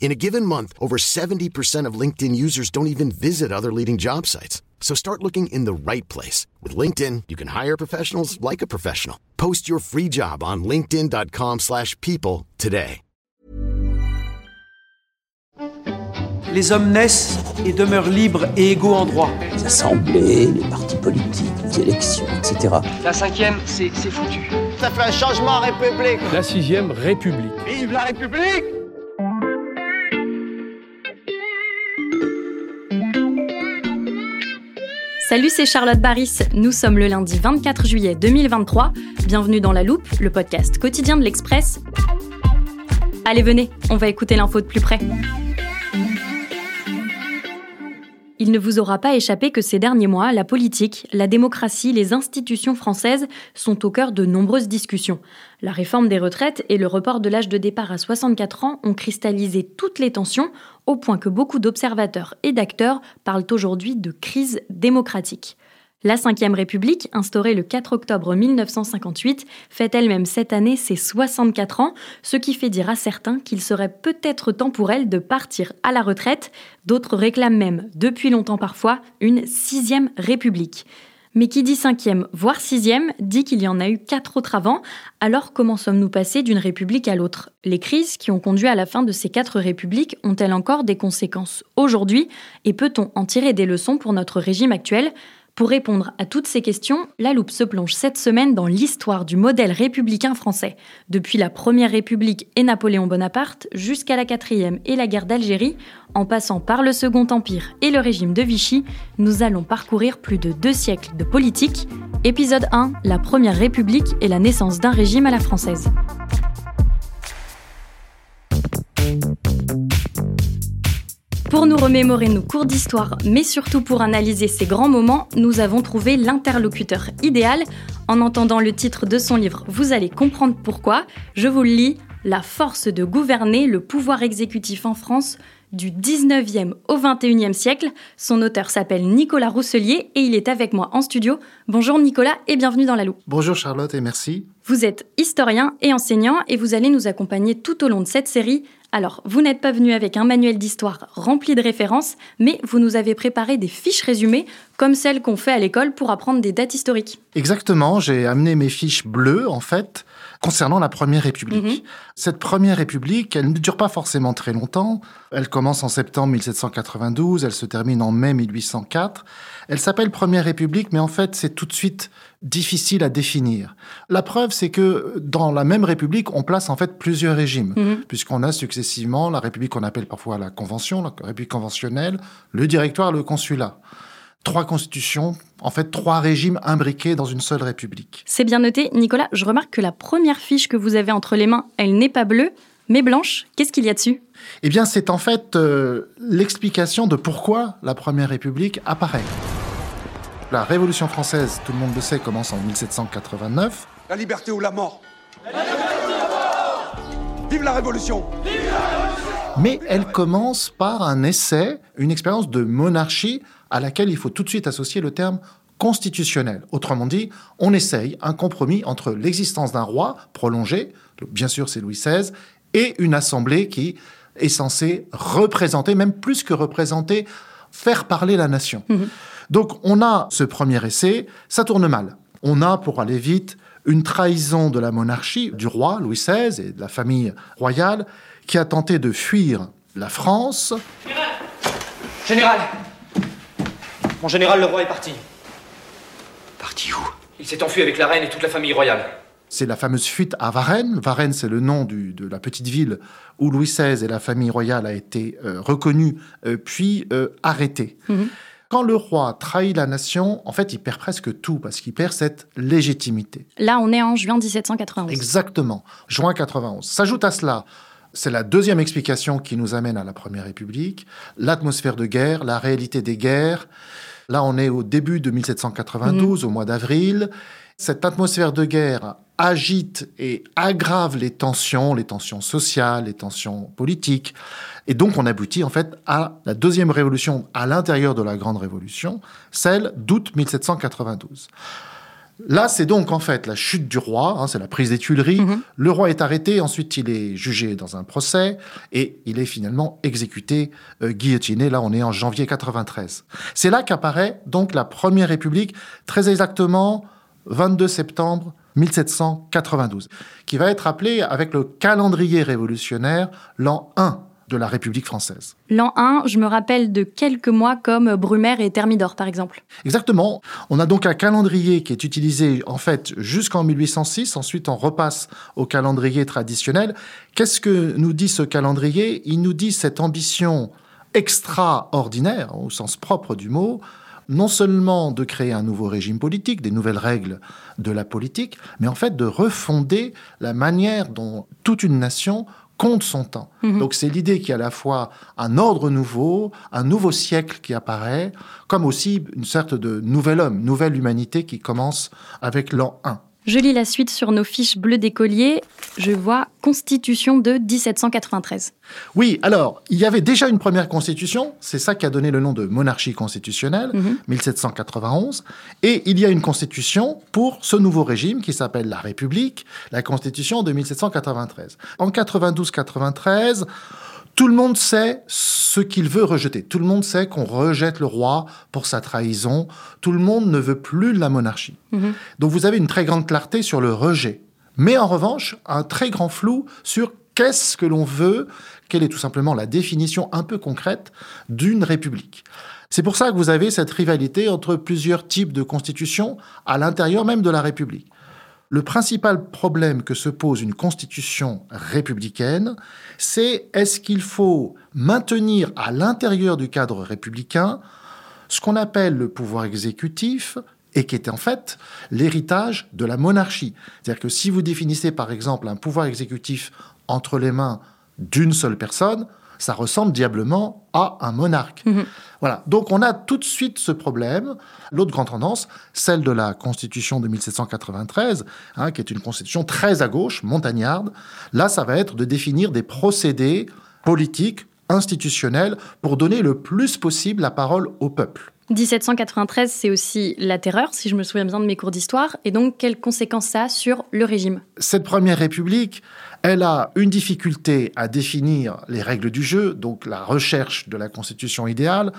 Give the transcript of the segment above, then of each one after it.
In a given month, over 70% of LinkedIn users don't even visit other leading job sites. So start looking in the right place. With LinkedIn, you can hire professionals like a professional. Post your free job on linkedin.com slash people today. Les hommes naissent et demeurent libres et égaux en droit. Les assemblées, les partis politiques, les élections, etc. La cinquième, c'est c'est foutu. Ça fait un changement en République. La sixième République. Vive la République Salut, c'est Charlotte Baris. Nous sommes le lundi 24 juillet 2023. Bienvenue dans La Loupe, le podcast quotidien de l'Express. Allez, venez, on va écouter l'info de plus près. Il ne vous aura pas échappé que ces derniers mois, la politique, la démocratie, les institutions françaises sont au cœur de nombreuses discussions. La réforme des retraites et le report de l'âge de départ à 64 ans ont cristallisé toutes les tensions, au point que beaucoup d'observateurs et d'acteurs parlent aujourd'hui de crise démocratique. La Ve République, instaurée le 4 octobre 1958, fête elle-même cette année ses 64 ans, ce qui fait dire à certains qu'il serait peut-être temps pour elle de partir à la retraite. D'autres réclament même, depuis longtemps parfois, une sixième République. Mais qui dit cinquième, voire sixième, dit qu'il y en a eu quatre autres avant. Alors comment sommes-nous passés d'une république à l'autre? Les crises qui ont conduit à la fin de ces quatre républiques ont-elles encore des conséquences aujourd'hui? Et peut-on en tirer des leçons pour notre régime actuel? Pour répondre à toutes ces questions, La Loupe se plonge cette semaine dans l'histoire du modèle républicain français, depuis la Première République et Napoléon Bonaparte jusqu'à la Quatrième et la guerre d'Algérie, en passant par le Second Empire et le régime de Vichy, nous allons parcourir plus de deux siècles de politique. Épisode 1, la Première République et la naissance d'un régime à la française. Pour nous remémorer nos cours d'histoire, mais surtout pour analyser ces grands moments, nous avons trouvé l'interlocuteur idéal. En entendant le titre de son livre, vous allez comprendre pourquoi. Je vous le lis La force de gouverner le pouvoir exécutif en France du 19e au 21e siècle. Son auteur s'appelle Nicolas Rousselier et il est avec moi en studio. Bonjour Nicolas et bienvenue dans La Loupe. Bonjour Charlotte et merci. Vous êtes historien et enseignant et vous allez nous accompagner tout au long de cette série alors, vous n'êtes pas venu avec un manuel d'histoire rempli de références, mais vous nous avez préparé des fiches résumées, comme celles qu'on fait à l'école pour apprendre des dates historiques. Exactement, j'ai amené mes fiches bleues, en fait, concernant la Première République. Mhm. Cette Première République, elle ne dure pas forcément très longtemps. Elle commence en septembre 1792, elle se termine en mai 1804. Elle s'appelle Première République, mais en fait, c'est tout de suite difficile à définir. La preuve, c'est que dans la même République, on place en fait plusieurs régimes, Mhm. puisqu'on a successivement la République qu'on appelle parfois la Convention, la République conventionnelle, le Directoire, le Consulat. Trois constitutions, en fait trois régimes imbriqués dans une seule République. C'est bien noté. Nicolas, je remarque que la première fiche que vous avez entre les mains, elle n'est pas bleue, mais blanche. Qu'est-ce qu'il y a dessus? Eh bien, c'est en fait euh, l'explication de pourquoi la Première République apparaît. La Révolution française, tout le monde le sait, commence en 1789. La liberté ou la mort Vive la Révolution Mais elle commence par un essai, une expérience de monarchie à laquelle il faut tout de suite associer le terme constitutionnel. Autrement dit, on essaye un compromis entre l'existence d'un roi prolongé, bien sûr c'est Louis XVI, et une assemblée qui est censée représenter, même plus que représenter, faire parler la nation. Donc on a ce premier essai, ça tourne mal. On a, pour aller vite, une trahison de la monarchie, du roi Louis XVI et de la famille royale, qui a tenté de fuir la France. Général Mon général, le roi est parti. parti où? Il s'est enfui avec la reine et toute la famille royale. C'est la fameuse fuite à Varennes. Varennes, c'est le nom du- de la petite ville où Louis XVI et la famille royale a été euh, reconnus euh, puis euh, arrêtés. Quand le roi trahit la nation, en fait, il perd presque tout parce qu'il perd cette légitimité. Là, on est en juin 1791. Exactement. Juin 91. S'ajoute à cela, c'est la deuxième explication qui nous amène à la Première République, l'atmosphère de guerre, la réalité des guerres. Là, on est au début de 1792, au mois d'avril. Cette atmosphère de guerre agite et aggrave les tensions, les tensions sociales, les tensions politiques. Et donc, on aboutit en fait à la deuxième révolution à l'intérieur de la Grande Révolution, celle d'août 1792. Là, c'est donc en fait la chute du roi, hein, c'est la prise des Tuileries. Le roi est arrêté, ensuite il est jugé dans un procès et il est finalement exécuté, euh, guillotiné. Là, on est en janvier 93. C'est là qu'apparaît donc la Première République, très exactement 22 septembre 1792, qui va être appelée avec le calendrier révolutionnaire l'an 1 de la République française. L'an 1, je me rappelle de quelques mois comme Brumaire et Thermidor, par exemple. Exactement. On a donc un calendrier qui est utilisé en fait jusqu'en 1806. Ensuite, on repasse au calendrier traditionnel. Qu'est-ce que nous dit ce calendrier? Il nous dit cette ambition extraordinaire, au sens propre du mot, non seulement de créer un nouveau régime politique, des nouvelles règles de la politique, mais en fait de refonder la manière dont toute une nation compte son temps. Donc c'est l'idée qu'il y a à la fois un ordre nouveau, un nouveau siècle qui apparaît, comme aussi une sorte de nouvel homme, nouvelle humanité qui commence avec l'an 1. Je lis la suite sur nos fiches bleues d'écoliers. Je vois Constitution de 1793. Oui, alors, il y avait déjà une première constitution, c'est ça qui a donné le nom de monarchie constitutionnelle, 1791, et il y a une constitution pour ce nouveau régime qui s'appelle la République, la constitution de 1793. En 92-93, tout le monde sait ce qu'il veut rejeter. Tout le monde sait qu'on rejette le roi pour sa trahison. Tout le monde ne veut plus la monarchie. Donc vous avez une très grande clarté sur le rejet. Mais en revanche, un très grand flou sur qu'est-ce que l'on veut, quelle est tout simplement la définition un peu concrète d'une république. C'est pour ça que vous avez cette rivalité entre plusieurs types de constitutions à l'intérieur même de la République. Le principal problème que se pose une constitution républicaine, c'est est-ce qu'il faut maintenir à l'intérieur du cadre républicain ce qu'on appelle le pouvoir exécutif et qui est en fait l'héritage de la monarchie. C'est-à-dire que si vous définissez par exemple un pouvoir exécutif entre les mains d'une seule personne, ça ressemble diablement à un monarque. Voilà. Donc on a tout de suite ce problème. L'autre grande tendance, celle de la Constitution de 1793, hein, qui est une constitution très à gauche, montagnarde. Là, ça va être de définir des procédés politiques, institutionnels, pour donner le plus possible la parole au peuple. 1793, c'est aussi la terreur, si je me souviens bien de mes cours d'histoire. Et donc, quelles conséquences ça a sur le régime? Cette première république, elle a une difficulté à définir les règles du jeu, donc la recherche de la constitution idéale,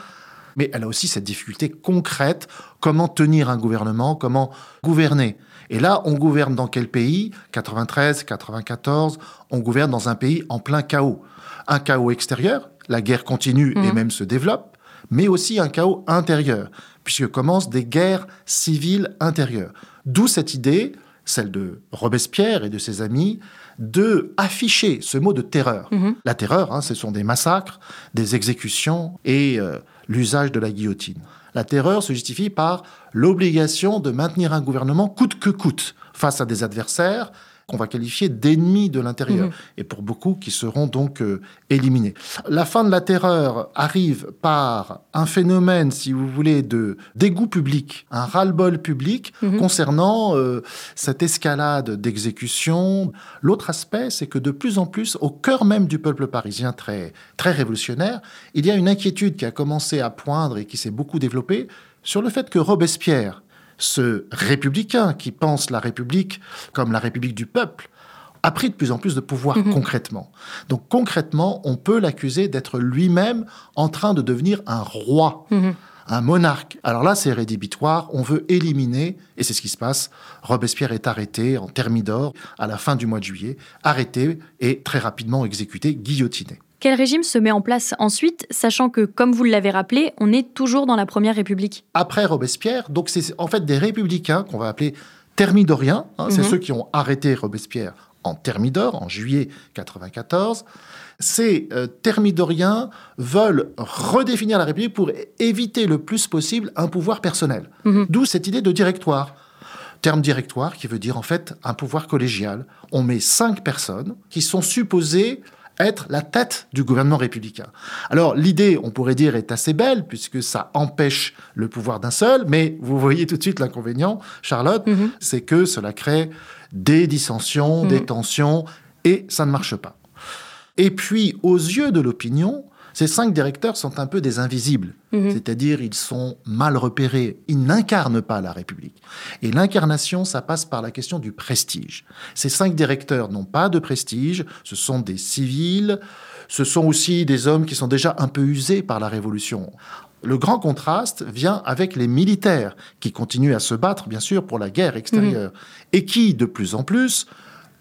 mais elle a aussi cette difficulté concrète, comment tenir un gouvernement, comment gouverner. Et là, on gouverne dans quel pays? 93, 94, on gouverne dans un pays en plein chaos. Un chaos extérieur, la guerre continue et même se développe, mais aussi un chaos intérieur, puisque commencent des guerres civiles intérieures. D'où cette idée, celle de Robespierre et de ses amis, de afficher ce mot de terreur. La terreur, hein, ce sont des massacres, des exécutions et euh, l'usage de la guillotine. La terreur se justifie par l'obligation de maintenir un gouvernement coûte que coûte face à des adversaires qu'on va qualifier d'ennemis de l'intérieur, et pour beaucoup qui seront donc euh, éliminés. La fin de la terreur arrive par un phénomène, si vous voulez, de dégoût public, un ras-le-bol public concernant euh, cette escalade d'exécution. L'autre aspect, c'est que de plus en plus, au cœur même du peuple parisien très, très révolutionnaire, il y a une inquiétude qui a commencé à poindre et qui s'est beaucoup développée sur le fait que Robespierre, ce républicain qui pense la République comme la République du peuple, a pris de plus en plus de pouvoir concrètement. Donc concrètement, on peut l'accuser d'être lui-même en train de devenir un roi, un monarque. Alors là, c'est rédhibitoire, on veut éliminer, et c'est ce qui se passe, Robespierre est arrêté en Thermidor à la fin du mois de juillet, arrêté et très rapidement exécuté, guillotiné. Quel régime se met en place ensuite, sachant que, comme vous l'avez rappelé, on est toujours dans la Première République? Après Robespierre, donc c'est en fait des républicains qu'on va appeler thermidoriens, hein, c'est Mhm. ceux qui ont arrêté Robespierre en Thermidor, en juillet 94. Ces euh, thermidoriens veulent redéfinir la République pour éviter le plus possible un pouvoir personnel. Mhm. D'où cette idée de directoire. Terme directoire qui veut dire en fait un pouvoir collégial. On met cinq personnes qui sont supposées être la tête du gouvernement républicain. Alors l'idée, on pourrait dire, est assez belle puisque ça empêche le pouvoir d'un seul, mais vous voyez tout de suite l'inconvénient, Charlotte, Mhm. c'est que cela crée des dissensions, des tensions, et ça ne marche pas. Et puis, aux yeux de l'opinion, ces cinq directeurs sont un peu des invisibles, Mhm. c'est-à-dire ils sont mal repérés, ils n'incarnent pas la République. Et l'incarnation, ça passe par la question du prestige. Ces cinq directeurs n'ont pas de prestige, ce sont des civils, ce sont aussi des hommes qui sont déjà un peu usés par la Révolution. Le grand contraste vient avec les militaires qui continuent à se battre, bien sûr, pour la guerre extérieure, et qui, de plus en plus,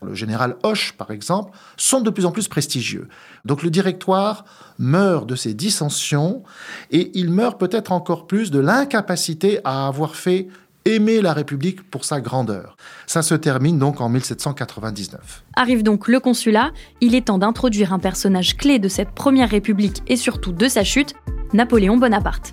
le général Hoche, par exemple, sont de plus en plus prestigieux. Donc le directoire meurt de ces dissensions et il meurt peut-être encore plus de l'incapacité à avoir fait aimer la République pour sa grandeur. Ça se termine donc en 1799. Arrive donc le consulat, il est temps d'introduire un personnage clé de cette Première République et surtout de sa chute, Napoléon Bonaparte.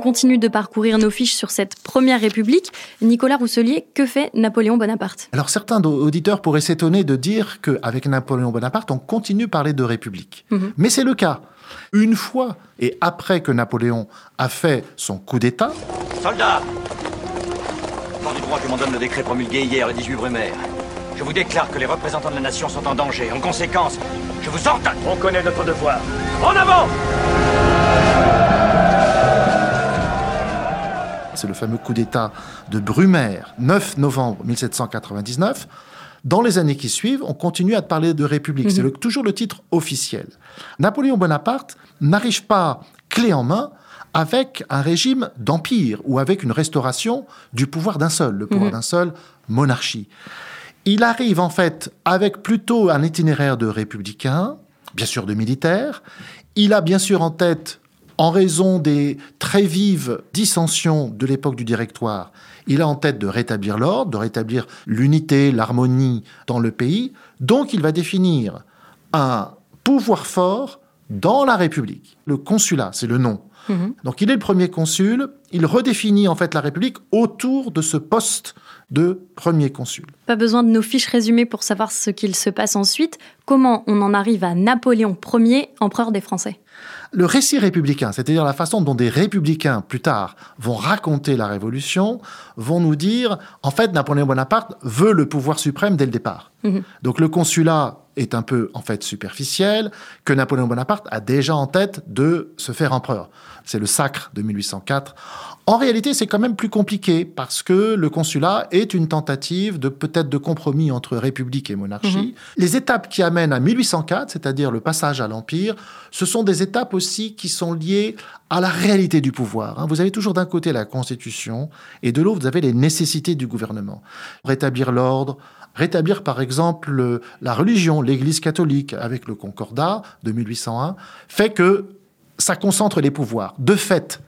On continue de parcourir nos fiches sur cette Première République. Nicolas Rousselier, que fait Napoléon Bonaparte? Alors certains auditeurs pourraient s'étonner de dire qu'avec Napoléon Bonaparte, on continue de parler de République. Mhm. Mais c'est le cas. Une fois et après que Napoléon a fait son coup d'État, Soldats Par du droit, je m'en donne le décret promulgué hier, le 18 Brumaire. Je vous déclare que les représentants de la nation sont en danger. En conséquence, je vous ordonne. On connaît notre devoir. En avant c'est le fameux coup d'État de Brumaire, 9 novembre 1799. Dans les années qui suivent, on continue à parler de République. C'est le- toujours le titre officiel. Napoléon Bonaparte n'arrive pas clé en main avec un régime d'empire ou avec une restauration du pouvoir d'un seul, le pouvoir d'un seul, monarchie. Il arrive en fait avec plutôt un itinéraire de républicain, bien sûr de militaire. Il a bien sûr en tête, en raison des très vives dissensions de l'époque du directoire, il a en tête de rétablir l'ordre, de rétablir l'unité, l'harmonie dans le pays. Donc il va définir un pouvoir fort dans la République. Le consulat, c'est le nom. Donc il est le premier consul, il redéfinit en fait la République autour de ce poste de premier consul. Pas besoin de nos fiches résumées pour savoir ce qu'il se passe ensuite. Comment on en arrive à Napoléon Ier, empereur des Français? Le récit républicain, c'est-à-dire la façon dont des républicains plus tard vont raconter la Révolution, vont nous dire, en fait, Napoléon Bonaparte veut le pouvoir suprême dès le départ. Mhm. Donc le consulat est un peu, en fait, superficiel, que Napoléon Bonaparte a déjà en tête de se faire empereur. C'est le sacre de 1804. En réalité, c'est quand même plus compliqué parce que le consulat est une tentative de peut-être de compromis entre république et monarchie. Les étapes qui amènent à 1804, c'est-à-dire le passage à l'empire, ce sont des étapes aussi qui sont liées à la réalité du pouvoir. hein. Vous avez toujours d'un côté la Constitution et de l'autre, vous avez les nécessités du gouvernement. Rétablir l'ordre, rétablir par exemple le- la religion, l'Église catholique avec le Concordat de 1801, fait que ça concentre les pouvoirs. De fait,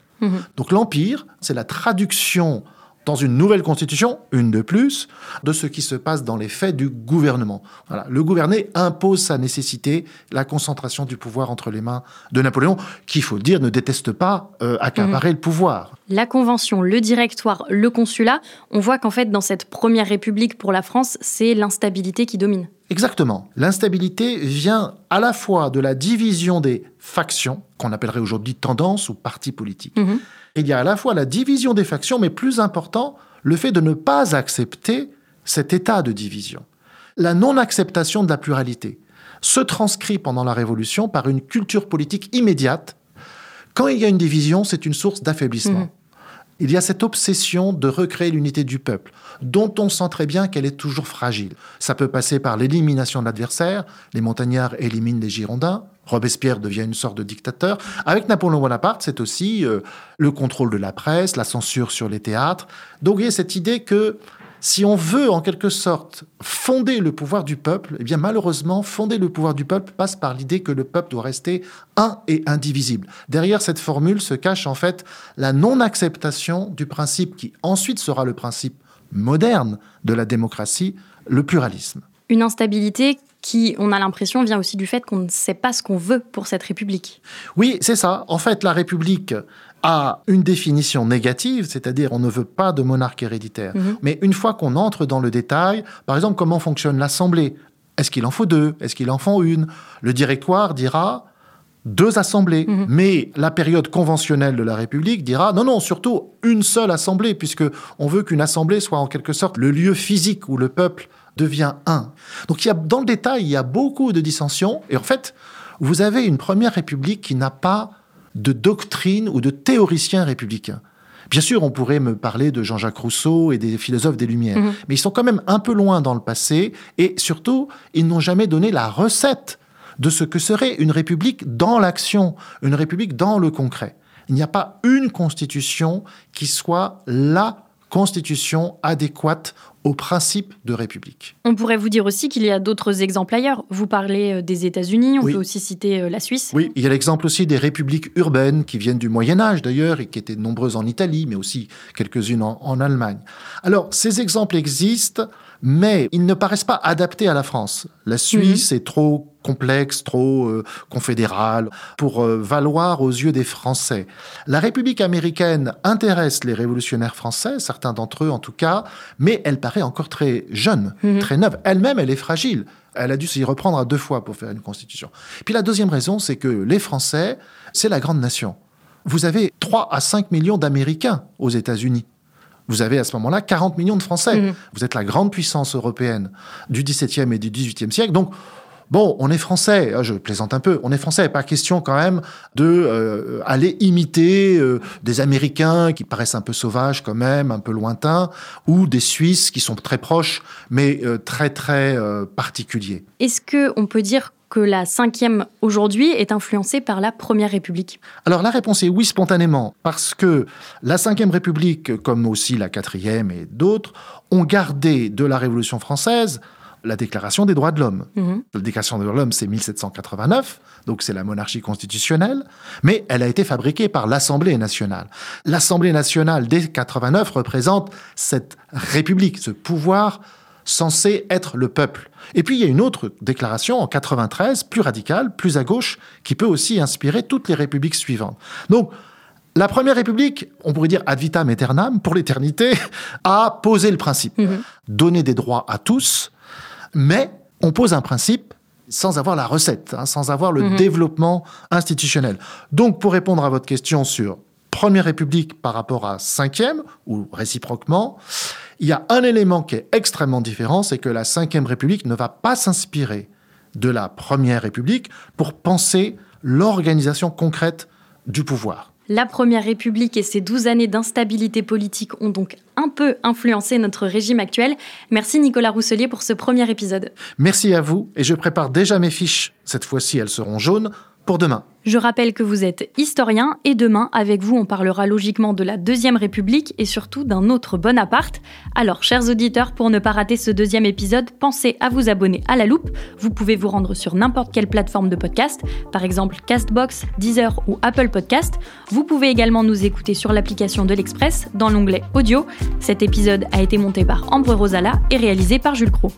donc l'Empire, c'est la traduction dans une nouvelle constitution, une de plus, de ce qui se passe dans les faits du gouvernement. Voilà. Le gouverner impose sa nécessité, la concentration du pouvoir entre les mains de Napoléon, qui, il faut le dire, ne déteste pas euh, accaparer le pouvoir. La Convention, le Directoire, le Consulat, on voit qu'en fait, dans cette Première République pour la France, c'est l'instabilité qui domine. Exactement. L'instabilité vient à la fois de la division des factions, qu'on appellerait aujourd'hui tendance ou partis politiques. Mhm. Il y a à la fois la division des factions, mais plus important, le fait de ne pas accepter cet état de division. La non-acceptation de la pluralité se transcrit pendant la Révolution par une culture politique immédiate. Quand il y a une division, c'est une source d'affaiblissement. Mhm. Il y a cette obsession de recréer l'unité du peuple, dont on sent très bien qu'elle est toujours fragile. Ça peut passer par l'élimination de l'adversaire, les montagnards éliminent les Girondins, Robespierre devient une sorte de dictateur. Avec Napoléon Bonaparte, c'est aussi euh, le contrôle de la presse, la censure sur les théâtres. Donc il y a cette idée que si on veut en quelque sorte fonder le pouvoir du peuple, eh bien malheureusement, fonder le pouvoir du peuple passe par l'idée que le peuple doit rester un et indivisible. Derrière cette formule se cache en fait la non-acceptation du principe qui ensuite sera le principe moderne de la démocratie, le pluralisme. Une instabilité qui, on a l'impression, vient aussi du fait qu'on ne sait pas ce qu'on veut pour cette République. Oui, c'est ça. En fait, la République a une définition négative, c'est-à-dire on ne veut pas de monarque héréditaire. Mhm. Mais une fois qu'on entre dans le détail, par exemple, comment fonctionne l'Assemblée? Est-ce qu'il en faut deux? Est-ce qu'il en faut une? Le directoire dira deux assemblées. Mhm. Mais la période conventionnelle de la République dira non, non, surtout une seule assemblée, puisque on veut qu'une assemblée soit en quelque sorte le lieu physique où le peuple devient un. Donc il y a, dans le détail, il y a beaucoup de dissensions. Et en fait, vous avez une première République qui n'a pas de doctrine ou de théoricien républicain. Bien sûr, on pourrait me parler de Jean-Jacques Rousseau et des philosophes des Lumières, Mhm. mais ils sont quand même un peu loin dans le passé et surtout, ils n'ont jamais donné la recette de ce que serait une république dans l'action, une république dans le concret. Il n'y a pas une constitution qui soit la constitution adéquate au principe de république. On pourrait vous dire aussi qu'il y a d'autres exemples ailleurs. Vous parlez euh, des États-Unis, on Oui. peut aussi citer euh, la Suisse. Oui, il y a l'exemple aussi des républiques urbaines qui viennent du Moyen Âge d'ailleurs et qui étaient nombreuses en Italie, mais aussi quelques-unes en, en Allemagne. Alors, ces exemples existent, mais ils ne paraissent pas adaptés à la France. La Suisse est trop complexe, trop euh, confédérale pour euh, valoir aux yeux des Français. La République américaine intéresse les révolutionnaires français, certains d'entre eux en tout cas, mais elle paraît encore très jeune, Mhm. très neuve. Elle-même, elle est fragile. Elle a dû s'y reprendre à deux fois pour faire une constitution. Puis la deuxième raison, c'est que les Français, c'est la grande nation. Vous avez 3 à 5 millions d'Américains aux États-Unis. Vous avez à ce moment-là 40 millions de Français. Mhm. Vous êtes la grande puissance européenne du XVIIe et du XVIIIe siècle. Donc, bon, on est français. Ah, Je plaisante un peu. On est français. Pas question quand même de euh, aller imiter euh, des Américains qui paraissent un peu sauvages quand même, un peu lointains, ou des Suisses qui sont très proches, mais euh, très très particuliers. Est-ce que on peut dire que la cinquième aujourd'hui est influencée par la Première République Alors la réponse est oui spontanément, parce que la Ve République, comme aussi la Quatrième et d'autres, ont gardé de la Révolution française la Déclaration des droits de l'homme. Mhm. La Déclaration des droits de l'homme, c'est 1789, donc c'est la monarchie constitutionnelle, mais elle a été fabriquée par l'Assemblée nationale. L'Assemblée nationale, dès 89, représente cette république, ce pouvoir censé être le peuple. Et puis il y a une autre déclaration en 93, plus radicale, plus à gauche, qui peut aussi inspirer toutes les républiques suivantes. Donc, la première république, on pourrait dire ad vitam aeternam, pour l'éternité, a posé le principe. Mhm. Donner des droits à tous, mais on pose un principe sans avoir la recette, hein, sans avoir le Mhm. développement institutionnel. Donc, pour répondre à votre question sur Première République par rapport à Cinquième, ou réciproquement, il y a un élément qui est extrêmement différent, c'est que la Cinquième République ne va pas s'inspirer de la Première République pour penser l'organisation concrète du pouvoir. La Première République et ses 12 années d'instabilité politique ont donc un peu influencé notre régime actuel. Merci Nicolas Rousselier pour ce premier épisode. Merci à vous, et je prépare déjà mes fiches, cette fois-ci elles seront jaunes, pour demain. Je rappelle que vous êtes historien et demain, avec vous, on parlera logiquement de la Deuxième République et surtout d'un autre Bonaparte. Alors, chers auditeurs, pour ne pas rater ce deuxième épisode, pensez à vous abonner à la loupe. Vous pouvez vous rendre sur n'importe quelle plateforme de podcast, par exemple Castbox, Deezer ou Apple Podcast. Vous pouvez également nous écouter sur l'application de l'Express dans l'onglet Audio. Cet épisode a été monté par Ambre Rosala et réalisé par Jules Cro.